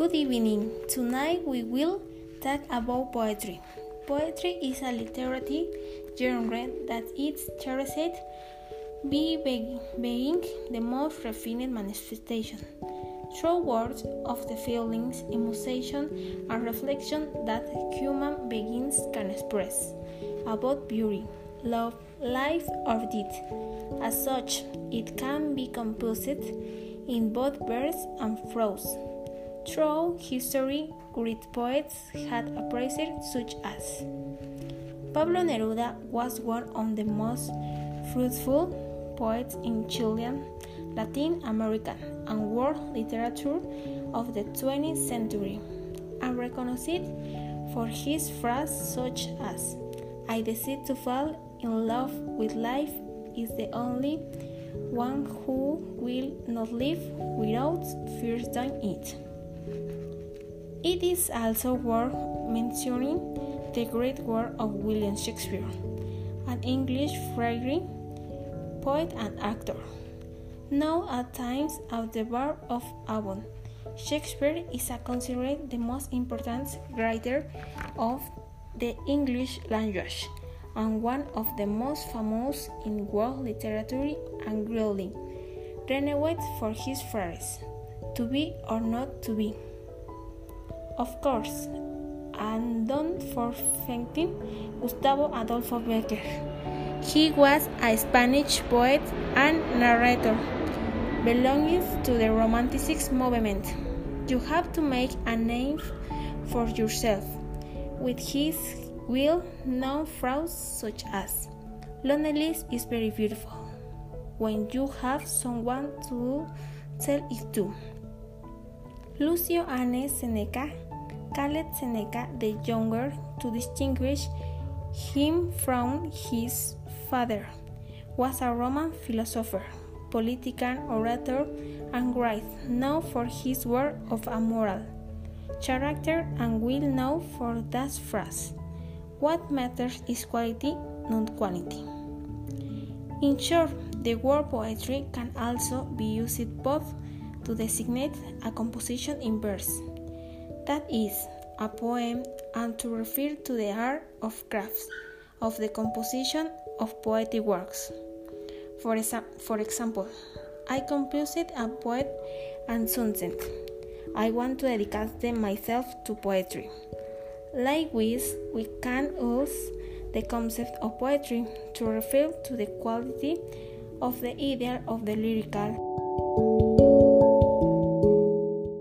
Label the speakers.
Speaker 1: Good evening. Tonight we will talk about poetry. Poetry is a literary genre that is cherished by being the most refined manifestation through words of the feelings, emotion, and reflection that human beings can express about beauty, love, life, or death. As such, it can be composed in both verse and prose. Through history, great poets had appraised such as Pablo Neruda was one of the most fruitful poets in Chilean, Latin American, and world literature of the 20th century, and recognized for his phrases such as I decide to fall in love with life is the only one who will not live without first doing it. It is also worth mentioning the great work of William Shakespeare, an English writer, poet, and actor. Known at times as the Bard of Avon, Shakespeare is considered the most important writer of the English language and one of the most famous in world literature and really renowned for his phrase, to be or not to be. Of course, and don't forget Gustavo Adolfo Bécquer. He was a Spanish poet and narrator belonging to the Romantic movement. You have to make a name for yourself with his well known phrases such as Loneliness is very beautiful when you have someone to tell it to. Lucio Anne Seneca called Seneca the younger to distinguish him from his father, was a Roman philosopher, politician, orator, and writer, known for his work of a moral character and well known for that phrase, what matters is quality, not quantity. In short, the word poetry can also be used both to designate a composition in verse that is, a poem, and to refer to the art of crafts of the composition of poetic works. For, exa for example, I composed a poem and sunset. I want to dedicate myself to poetry. Likewise, we can use the concept of poetry to refer to the quality of the idea of the lyrical